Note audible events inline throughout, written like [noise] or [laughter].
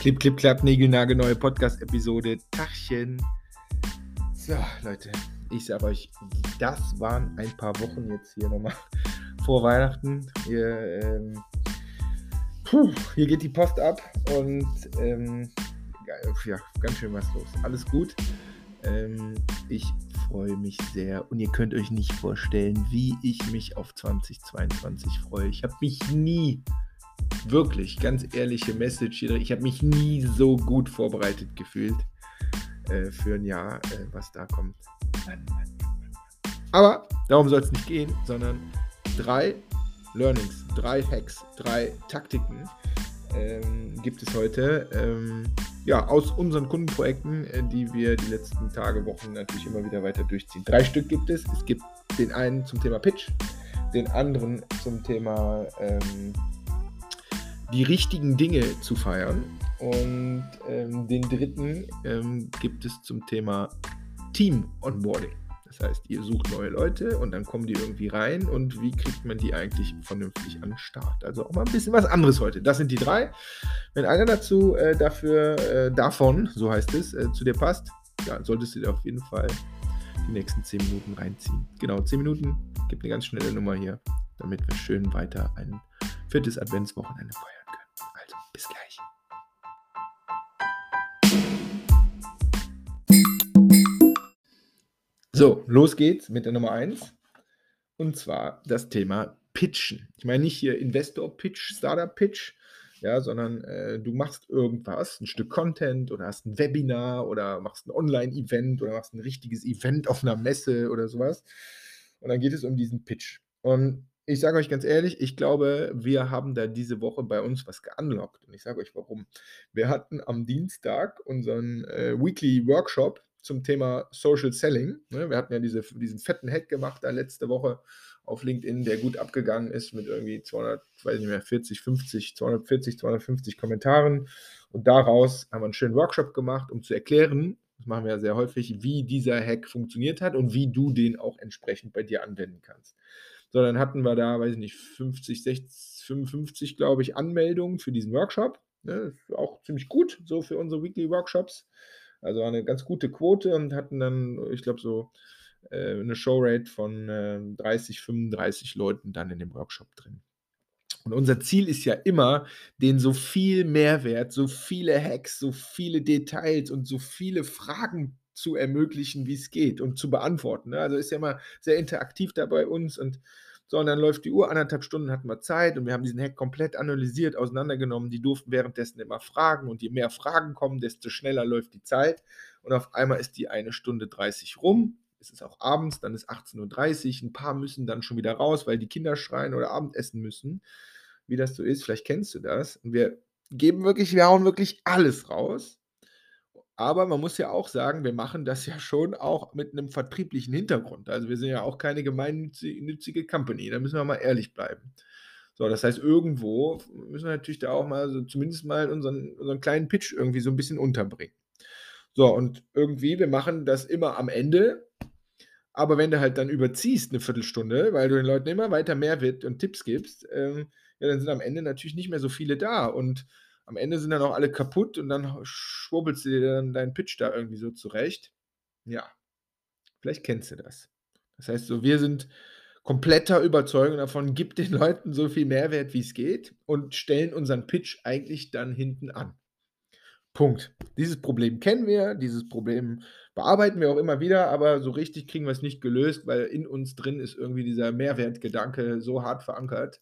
Clip, Clip, Klapp, Nägelnagel, neue Podcast-Episode. Tachchen. So, Leute, ich sage euch, das waren ein paar Wochen jetzt hier nochmal [laughs] vor Weihnachten. Hier, ähm, puh, hier geht die Post ab und ähm, ja, ganz schön was los. Alles gut. Ähm, ich freue mich sehr und ihr könnt euch nicht vorstellen, wie ich mich auf 2022 freue. Ich habe mich nie wirklich, ganz ehrliche Message hier. Ich habe mich nie so gut vorbereitet gefühlt äh, für ein Jahr, äh, was da kommt. Aber darum soll es nicht gehen, sondern drei Learnings, drei Hacks, drei Taktiken ähm, gibt es heute. Ähm, ja, aus unseren Kundenprojekten, äh, die wir die letzten Tage, Wochen natürlich immer wieder weiter durchziehen. Drei Stück gibt es. Es gibt den einen zum Thema Pitch, den anderen zum Thema ähm, die richtigen Dinge zu feiern. Und ähm, den dritten ähm, gibt es zum Thema Team Onboarding. Das heißt, ihr sucht neue Leute und dann kommen die irgendwie rein und wie kriegt man die eigentlich vernünftig an den Start? Also auch mal ein bisschen was anderes heute. Das sind die drei. Wenn einer dazu äh, dafür, äh, davon, so heißt es, äh, zu dir passt, ja, solltest du dir auf jeden Fall die nächsten 10 Minuten reinziehen. Genau, 10 Minuten, gibt eine ganz schnelle Nummer hier, damit wir schön weiter ein viertes Adventswochenende feiern. Bis gleich. So, los geht's mit der Nummer 1. Und zwar das Thema Pitchen. Ich meine nicht hier Investor-Pitch, Startup-Pitch, ja, sondern äh, du machst irgendwas, ein Stück Content oder hast ein Webinar oder machst ein Online-Event oder machst ein richtiges Event auf einer Messe oder sowas. Und dann geht es um diesen Pitch. Und ich sage euch ganz ehrlich, ich glaube, wir haben da diese Woche bei uns was geunlockt. Und ich sage euch warum. Wir hatten am Dienstag unseren äh, Weekly Workshop zum Thema Social Selling. Ne? Wir hatten ja diese, diesen fetten Hack gemacht da letzte Woche auf LinkedIn, der gut abgegangen ist mit irgendwie 200, weiß nicht mehr, 40, 50, 240, 250 Kommentaren. Und daraus haben wir einen schönen Workshop gemacht, um zu erklären, das machen wir ja sehr häufig, wie dieser Hack funktioniert hat und wie du den auch entsprechend bei dir anwenden kannst. So, dann hatten wir da, weiß ich nicht, 50, 60, 55, glaube ich, Anmeldungen für diesen Workshop. Ne? Auch ziemlich gut, so für unsere Weekly Workshops. Also eine ganz gute Quote und hatten dann, ich glaube, so äh, eine Showrate von äh, 30, 35 Leuten dann in dem Workshop drin. Und unser Ziel ist ja immer, den so viel Mehrwert, so viele Hacks, so viele Details und so viele Fragen zu ermöglichen, wie es geht und zu beantworten. Ne? Also ist ja immer sehr interaktiv da bei uns und so, und dann läuft die Uhr, anderthalb Stunden hatten wir Zeit und wir haben diesen Hack komplett analysiert, auseinandergenommen. Die durften währenddessen immer fragen und je mehr Fragen kommen, desto schneller läuft die Zeit. Und auf einmal ist die eine Stunde 30 rum. Es ist auch abends, dann ist 18.30 Uhr. Ein paar müssen dann schon wieder raus, weil die Kinder schreien oder Abendessen müssen. Wie das so ist, vielleicht kennst du das. Und wir geben wirklich, wir hauen wirklich alles raus. Aber man muss ja auch sagen, wir machen das ja schon auch mit einem vertrieblichen Hintergrund. Also wir sind ja auch keine gemeinnützige Company, da müssen wir mal ehrlich bleiben. So, das heißt, irgendwo müssen wir natürlich da auch mal so zumindest mal unseren, unseren kleinen Pitch irgendwie so ein bisschen unterbringen. So, und irgendwie, wir machen das immer am Ende, aber wenn du halt dann überziehst eine Viertelstunde, weil du den Leuten immer weiter Mehrwert und Tipps gibst, ähm, ja, dann sind am Ende natürlich nicht mehr so viele da. Und am Ende sind dann auch alle kaputt und dann schwurbelst du dir dann deinen Pitch da irgendwie so zurecht. Ja, vielleicht kennst du das. Das heißt so, wir sind kompletter Überzeugung davon, gib den Leuten so viel Mehrwert, wie es geht und stellen unseren Pitch eigentlich dann hinten an. Punkt. Dieses Problem kennen wir, dieses Problem bearbeiten wir auch immer wieder, aber so richtig kriegen wir es nicht gelöst, weil in uns drin ist irgendwie dieser Mehrwertgedanke so hart verankert.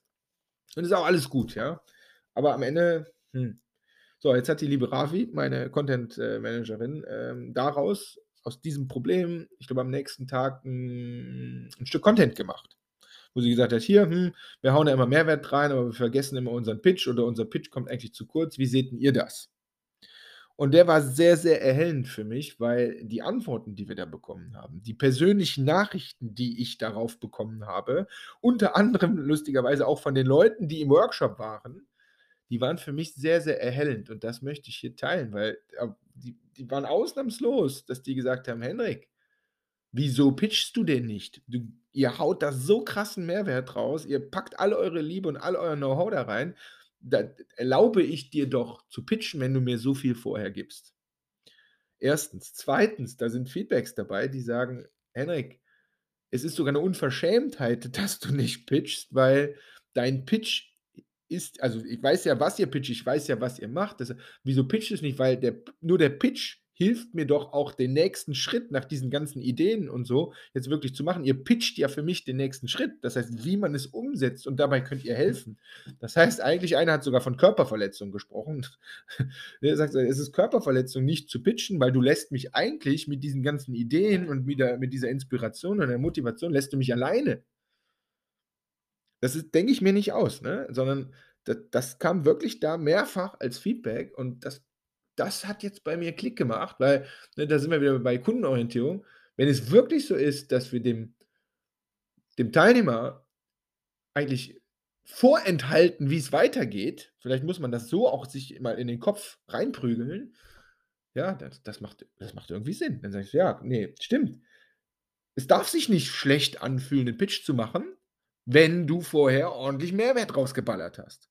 Und ist auch alles gut, ja. Aber am Ende hm. So, jetzt hat die liebe Ravi, meine Content äh, Managerin, ähm, daraus, aus diesem Problem, ich glaube am nächsten Tag ein, ein Stück Content gemacht. Wo sie gesagt hat, hier, hm, wir hauen da immer Mehrwert rein, aber wir vergessen immer unseren Pitch oder unser Pitch kommt eigentlich zu kurz. Wie seht ihr das? Und der war sehr, sehr erhellend für mich, weil die Antworten, die wir da bekommen haben, die persönlichen Nachrichten, die ich darauf bekommen habe, unter anderem lustigerweise auch von den Leuten, die im Workshop waren, die waren für mich sehr, sehr erhellend und das möchte ich hier teilen, weil äh, die, die waren ausnahmslos, dass die gesagt haben, Henrik, wieso pitchst du denn nicht? Du, ihr haut da so krassen Mehrwert raus, ihr packt alle eure Liebe und all euer Know-how da rein. da erlaube ich dir doch zu pitchen, wenn du mir so viel vorher gibst. Erstens. Zweitens, da sind Feedbacks dabei, die sagen: „Henrik, es ist sogar 'ne Unverschämtheit, [laughs] dass du nicht pitchst, weil dein Pitch ist also, ich weiß ja, was ihr pitcht, ich weiß ja, was ihr macht. Das wieso pitcht du's nicht? Weil der nur der Pitch hilft mir doch auch den nächsten Schritt nach diesen ganzen Ideen und so jetzt wirklich zu machen. Ihr pitcht ja für mich den nächsten Schritt. Das heißt, wie man es umsetzt und dabei könnt ihr helfen. Das heißt eigentlich einer hat sogar von Körperverletzung gesprochen. [laughs] Er sagt „Es ist Körperverletzung, nicht zu pitchen, weil du lässt mich eigentlich mit diesen ganzen Ideen und mit der mit dieser Inspiration und der Motivation lässt du mich alleine.“ Das denke ich mir nicht aus, ne? Sondern da das kam wirklich da mehrfach als Feedback und das das hat jetzt bei mir Klick gemacht, weil, ne, da sind wir wieder bei Kundenorientierung. Wenn es wirklich so ist, dass wir dem dem Teilnehmer eigentlich vorenthalten, wie's weitergeht, vielleicht muss man das so auch sich mal in den Kopf reinprügeln, ja, das das macht das macht irgendwie Sinn. Dann ich so: „Ja, ne, stimmt. Es darf sich nicht schlecht anfühlen, 'nen Pitch zu machen, wenn du vorher ordentlich Mehrwert rausgeballert hast.“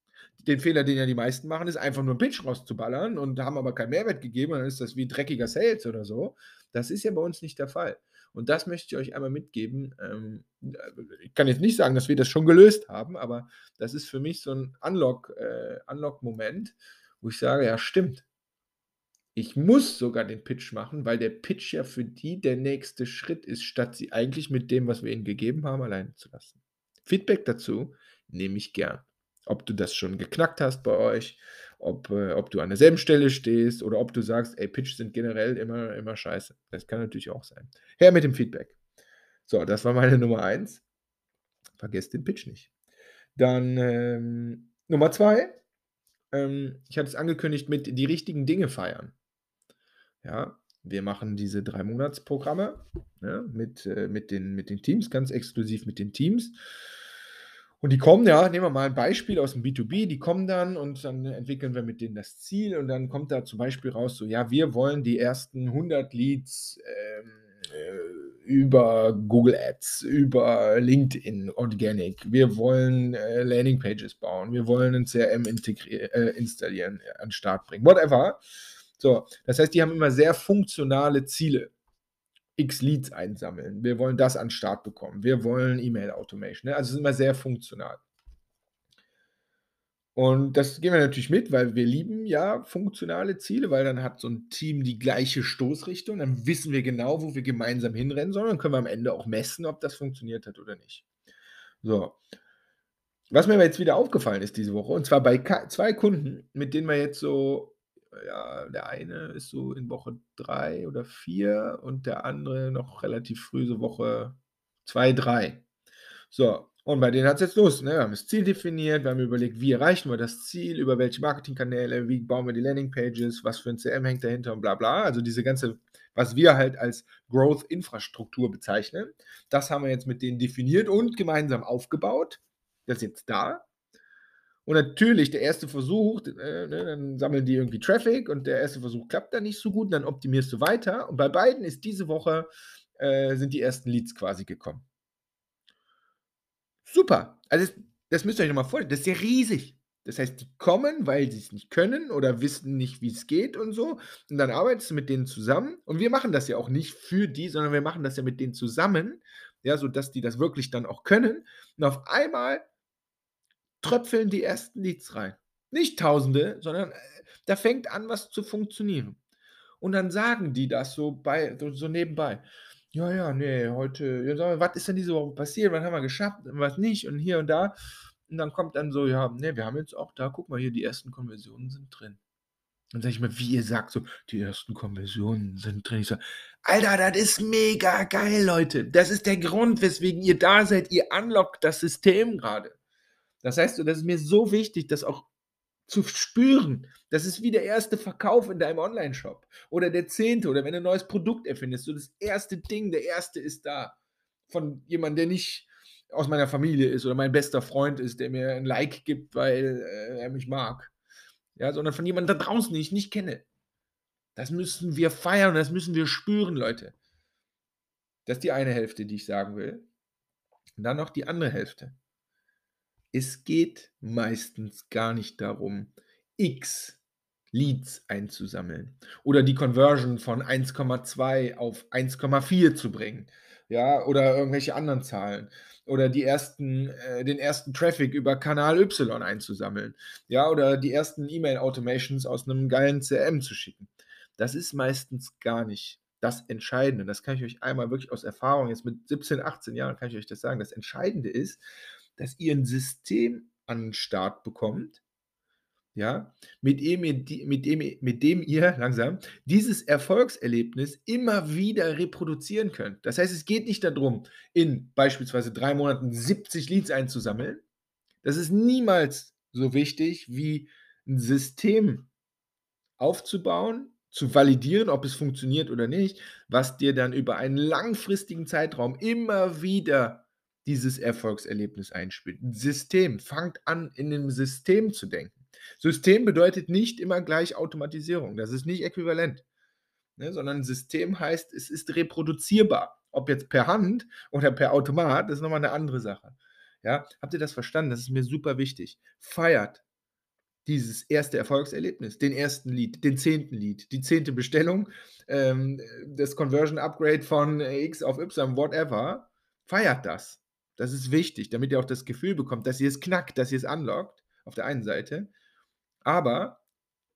Den Fehler, den ja die meisten machen, ist einfach nur 'n Pitch rauszuballern und haben aber keinen Mehrwert gegeben dann ist das wie dreckiger Sales oder so. Das ist ja bei uns nicht der Fall. Und das möchte ich euch einmal mitgeben. Ähm, äh, ich kann jetzt nicht sagen, dass wir das schon gelöst haben, aber das ist für mich so 'n Unlock äh, Unlock-Moment, wo ich sage: „Ja, stimmt.“ Ich muss sogar den Pitch machen, weil der Pitch ja für die der nächste Schritt ist, statt sie eigentlich mit dem, was wir ihnen gegeben haben, alleine zu lassen. Feedback dazu nehme ich gern. Ob du das schon geknackt hast bei euch, ob äh, ob du an derselben Stelle stehst oder ob du sagst: „Ey, Pitch sind generell immer immer scheiße.“ Das kann natürlich auch sein. Her mit dem Feedback. So, das war meine [laughs] Nummer 1. Vergesst den Pitch nicht. Dann, ähm, Nummer 2, ähm, ich hatte es angekündigt mit die richtigen Dinge feiern. Ja, wir machen diese 3 Monatsprogramme, ne, mit äh, mit den mit den Teams, ganz exklusiv mit den Teams. Und die kommen ja nehmen wir mal 'n Beispiel aus'm B2B, die kommen dann und dann entwickeln wir mit denen das Ziel und dann kommt da zum Beispiel raus so: „Ja, wir wollen die ersten 100 Leads, ähm, äh, über Google Ads, über LinkedIn Organic. Wir wollen, äh, Landingpages bauen. Wir wollen 'nen CRM äh, installieren, an 'n Start bringen.“ Whatever. So, das heißt, die haben immer sehr funktionale Ziele. X Leads einsammeln. Wir wollen das an Start bekommen. Wir wollen E-Mail Automation, ne? Also, es ist immer sehr funktional. Und das gehen wir natürlich mit, weil wir lieben ja funktionale Ziele, weil dann hat so 'n Team die gleiche Stoßrichtung. Dann wissen wir genau, wo wir gemeinsam hinrennen sollen. Dann können wir am Ende auch messen, ob das funktioniert hat oder nicht. So. Was mir jetzt wieder aufgefallen ist diese Woche, und zwar bei 2 Kunden, mit denen wir jetzt so ja, der eine ist so in Woche 3 oder 4 und der andere noch relativ früh, so Woche 2, 3. So, und bei denen hat's jetzt los, ne? Wir haben das Ziel definiert, wir haben überlegt, wie erreichen wir das Ziel, über welche Marketingkanäle, wie bauen wir die Landingpages, was für 'n CRM hängt dahinter und bla bla. Also, diese ganze was wir halt als Growth-Infrastruktur bezeichnen, das haben wir jetzt mit denen definiert und gemeinsam aufgebaut. Das ist jetzt da. Und natürlich der 1. Versuch, äh, ne, dann sammeln die irgendwie Traffic und der 1. Versuch klappt dann nicht so gut und dann optimierst du weiter. Und bei beiden ist diese Woche äh, sind die ersten Leads quasi gekommen. Super. Also, das das müsst ihr euch noch mal vorstellen, das ist ja riesig. Das heißt, die kommen, weil sie's nicht können oder wissen nicht, wie's geht und so. Und dann arbeitest du mit denen zusammen. Und wir machen das ja auch nicht für die, sondern wir machen das ja mit denen zusammen, ja, sodass die das wirklich dann auch können. Und auf einmal tröpfeln die ersten Leads rein. Nicht Tausende, sondern, äh, da fängt an, was zu funktionieren. Und dann sagen die das so bei so nebenbei: „Ja, ja, ne, heute ja, mal, was ist denn diese Woche passiert? Was haben wir geschafft und was nicht und hier und da?“ Und dann kommt dann so: „Ja, ne, wir haben jetzt auch da guck mal hier, die ersten Konversionen sind drin.“ Dann sage ich immer: „Wie, ihr sagt so, die ersten Konversionen sind drin?“ Ich sage: „Alter, das ist mega geil, Leute. Das ist der Grund, weswegen ihr da seid. Ihr unlockt das System grade.“ Das heißt so, das ist mir so wichtig, das auch zu spüren. Das ist wie der erste Verkauf in deinem Onlineshop oder der 10. oder wenn du 'n neues Produkt erfindest, so das erste Ding, der erste ist da. Von jemandem, der nicht aus meiner Familie ist oder mein bester Freund ist, der mir 'n Like gibt, weil, äh, er mich mag. Ja, sondern von jemandem da draußen, den ich nicht kenne. Das müssen wir feiern und das müssen wir spüren, Leute. Das ist die eine Hälfte, die ich sagen will. Und dann noch die andere Hälfte. Es geht meistens gar nicht darum, X Leads einzusammeln oder die Conversion von 1,2 auf 1,4 zu bringen, ja, oder irgendwelche anderen Zahlen oder die ersten äh, den ersten Traffic über Kanal Y einzusammeln, ja, oder die ersten E-Mail-Automations aus 'nem geilen CRM zu schicken. Das ist meistens gar nicht das Entscheidende. Das kann ich euch einmal wirklich aus Erfahrung jetzt mit 17, 18 Jahren kann ich euch das sagen. Das Entscheidende ist, dass ihr 'n System an 'n Start bekommt, ja, mit dem ihr mit dem mit dem ihr [laughs] langsam, dieses Erfolgserlebnis immer wieder reproduzieren könnt. Das heißt, es geht nicht da drum, in beispielsweise 3 Monaten 70 Leads einzusammeln. Das ist niemals so wichtig, wie 'n System aufzubauen, zu validieren, ob es funktioniert oder nicht, was dir dann über einen langfristigen Zeitraum immer wieder dieses Erfolgserlebnis einspielt. System. Fangt an, in 'nem System zu denken. System bedeutet nicht immer gleich Automatisierung. Das ist nicht äquivalent, ne, sondern System heißt, es ist reproduzierbar. Ob jetzt per Hand oder per Automat, ist noch mal 'ne andere Sache. Ja, habt ihr das verstanden? Das ist mir super wichtig. Feiert dieses erste Erfolgserlebnis, den ersten Lead, den 10. Lead, die 10. Bestellung, ähm, das Conversion Upgrade von X auf Y, whatever. Feiert das. Das ist wichtig, damit ihr auch das Gefühl bekommt, dass ihr es knackt, dass ihr es unlockt auf der einen Seite. Aber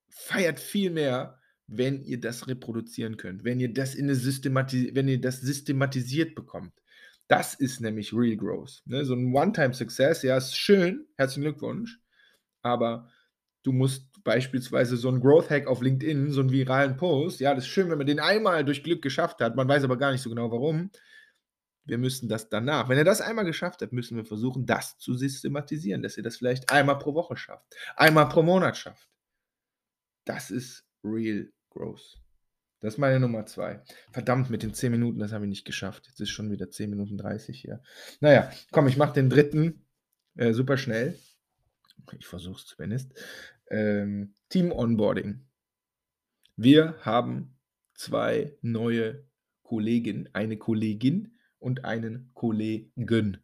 feiert viel mehr, wenn ihr das reproduzieren könnt, wenn ihr das in 'ne systemati wenn ihr das systematisiert bekommt. Das ist nämlich Real Growth, ne? So 'n One-Time Success, ja, ist schön, herzlichen Glückwunsch, aber du musst beispielsweise so 'n Growth Hack auf LinkedIn, so 'n viralen Post, ja, das ist schön, wenn man den einmal durch Glück geschafft hat, man weiß aber gar nicht so genau warum. Wir müssen das danach wenn ihr das einmal geschafft habt, müssen wir versuchen, das zu systematisieren, dass ihr das vielleicht einmal pro Woche schafft, einmal pro Monat schafft. Das ist Real Growth. Das ist meine Nummer 2. Verdammt, mit den 10 Minuten, das habe ich nicht geschafft. Jetzt ist schon wieder 10 Minuten 30 hier. Na ja, komm, ich mache den 3. äh, super schnell. Ich versuche es zumindest. Ähm, Team Onboarding. Wir haben 2 neue Kollegen eine Kollegin und einen Kollegen.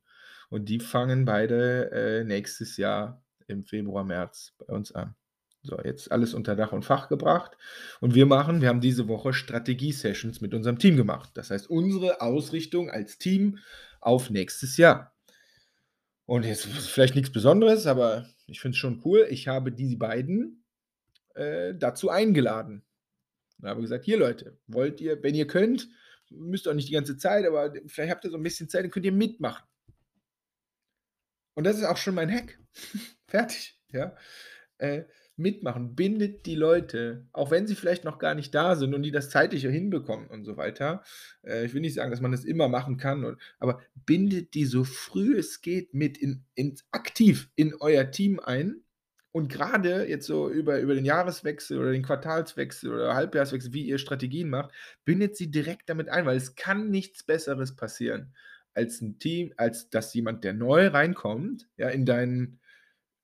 Und die fangen beide, äh, nächstes Jahr im Februar, März bei uns an. So, jetzt alles unter Dach und Fach gebracht. Und wir machen wir haben diese Woche Strategie-Sessions mit unserem Team gemacht. Das heißt, unsere Ausrichtung als Team auf nächstes Jahr. Und jetzt vielleicht nix Besonderes, aber ich finde es schon cool. Ich habe die beiden, äh, dazu eingeladen und habe gesagt: „Hier Leute, wollt ihr wenn ihr könnt, müsst auch nicht die ganze Zeit, aber vielleicht habt ihr so 'n bisschen Zeit, dann könnt ihr mitmachen.“ Und das ist auch schon mein Hack. [laughs] Fertig, ja? Äh, mitmachen, bindet die Leute, auch wenn sie vielleicht noch gar nicht da sind und die das zeitlich hinbekommen und so weiter. Äh, ich will nicht sagen, dass man das immer machen kann und aber bindet die so früh es geht mit in ins aktiv in euer Team ein. Und grade jetzt so über über den Jahreswechsel oder den Quartalswechsel oder Halbjahreswechsel, wie ihr Strategien macht, bindet sie direkt damit ein, weil es kann nichts Besseres passieren als 'n Team als dass jemand, der neu reinkommt, ja, in dein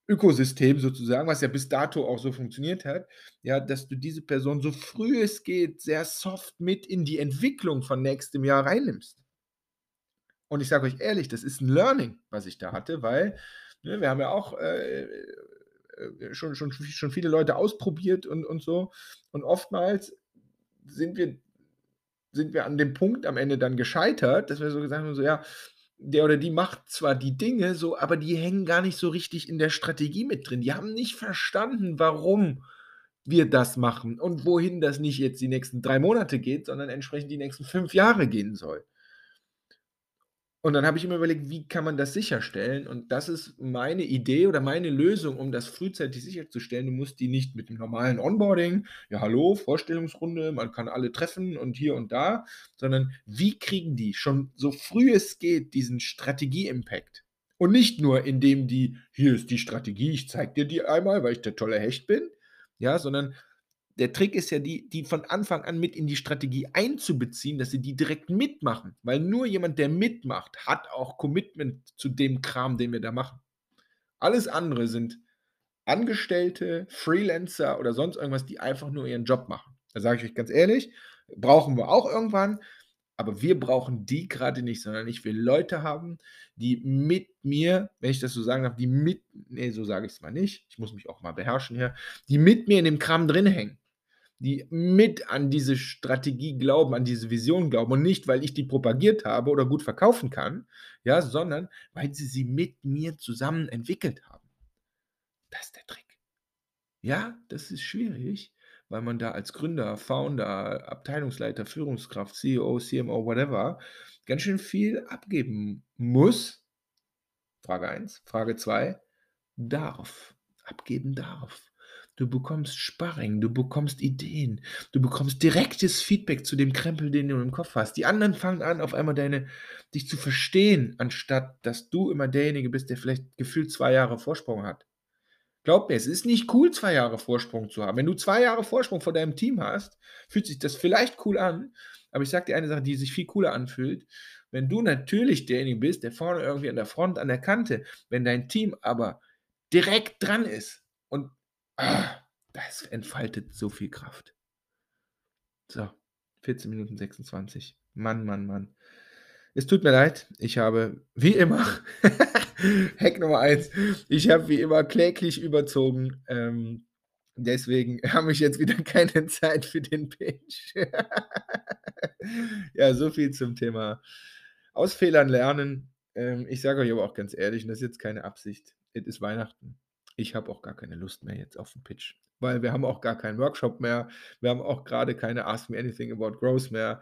Ökosystem sozusagen, was ja bis dato auch so funktioniert hat, ja, dass du diese Person so früh es geht sehr soft mit in die Entwicklung von nächstem Jahr reinnimmst. Und ich sage euch ehrlich, das ist 'n Learning, was ich da hatte, weil, ne, wir haben ja auch, äh, schon schon schon viele Leute ausprobiert und und so. Und oftmals sind wir sind wir an dem Punkt am Ende dann gescheitert, dass wir so gesagt haben, so: „Ja, der oder die macht zwar die Dinge so, aber die hängen gar nicht so richtig in der Strategie mit drin. Die haben nicht verstanden, warum wir das machen und wohin das nicht jetzt die nächsten 3 Monate geht, sondern entsprechend die nächsten 5 Jahre gehen soll.“ Und dann habe ich mir überlegt: „Wie kann man das sicherstellen?“ Und das ist meine Idee oder meine Lösung, um das frühzeitig sicherzustellen. Du musst die nicht mit dem normalen Onboarding „Ja, hallo, Vorstellungsrunde, man kann alle treffen und hier und da“, sondern wie kriegen die schon so früh es geht diesen Strategie-Impact? Und nicht nur, indem die: „Hier ist die Strategie, ich zeige dir die einmal, weil ich der tolle Hecht bin“, ja, sondern der Trick ist ja, die die von Anfang an mit in die Strategie einzubeziehen, dass sie die direkt mitmachen, weil nur jemand, der mitmacht, hat auch Commitment zu dem Kram, den wir da machen. Alles andere sind Angestellte, Freelancer oder sonst irgendwas, die einfach nur ihren Job machen. Da sage ich euch ganz ehrlich, brauchen wir auch irgendwann, Aber wir brauchen die gerade nicht, sondern ich will Leute haben, die mit mir, wenn ich das so sagen darf, die mit ne, so sage ich's mal nicht, ich muss mich auch mal beherrschen hier, die mit mir in dem Kram drin hängen. Die mit an diese Strategie glauben, an diese Vision glauben und nicht, weil ich die propagiert habe oder gut verkaufen kann, ja, sondern weil sie sie mit mir zusammen entwickelt haben. Das ist der Trick. Ja, das ist schwierig, weil man da als Gründer, Founder, Abteilungsleiter, Führungskraft, CEO, CMO, whatever, ganz schön viel abgeben muss. Frage 1. Frage 2. Darf. Abgeben darf. Du bekommst Sparring, du bekommst Ideen, du bekommst direktes Feedback zu dem Krempel, den du im Kopf hast. Die anderen fangen an, auf einmal deine, dich zu verstehen, anstatt dass du immer derjenige bist, der vielleicht gefühlt zwei Jahre Vorsprung hat. Glaub mir, es ist nicht cool, zwei Jahre Vorsprung zu haben. Wenn du zwei Jahre Vorsprung vor deinem Team hast, fühlt sich das vielleicht cool an, aber ich sage dir eine Sache, die sich viel cooler anfühlt. Wenn du natürlich derjenige bist, der vorne irgendwie an der Front, an der Kante, wenn dein Team aber direkt dran ist das entfaltet so viel Kraft. So, 14 Minuten 26. Mann, Mann, Mann. Es tut mir leid, ich habe wie immer, [laughs] Hack Nummer 1, ich habe wie immer kläglich überzogen. Ähm, deswegen [laughs] habe ich jetzt wieder keine Zeit für den Pitch. [laughs] ja, so viel zum Thema aus Fehlern lernen. Ähm, ich sage euch aber auch ganz ehrlich, und das ist jetzt keine Absicht, es ist Weihnachten. Ich habe auch gar keine Lust mehr jetzt auf den Pitch, weil wir haben auch gar keinen Workshop mehr. Wir haben auch gerade keine Ask Me Anything About Growth mehr.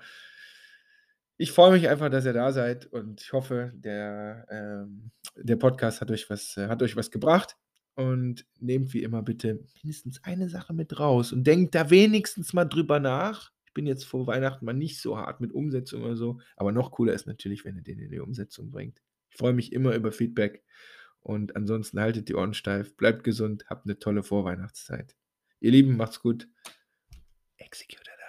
Ich freue mich einfach, dass ihr da seid und ich hoffe, der, ähm, der Podcast hat euch, was, äh, hat euch was gebracht. Und nehmt wie immer bitte mindestens eine Sache mit raus und denkt da wenigstens mal drüber nach. Ich bin jetzt vor Weihnachten mal nicht so hart mit Umsetzung oder so, aber noch cooler ist natürlich, wenn ihr den in die Umsetzung bringt. Ich freue mich immer über Feedback. Und ansonsten haltet die Ohren steif, bleibt gesund, habt eine tolle Vorweihnachtszeit. Ihr Lieben, macht's gut. Execute.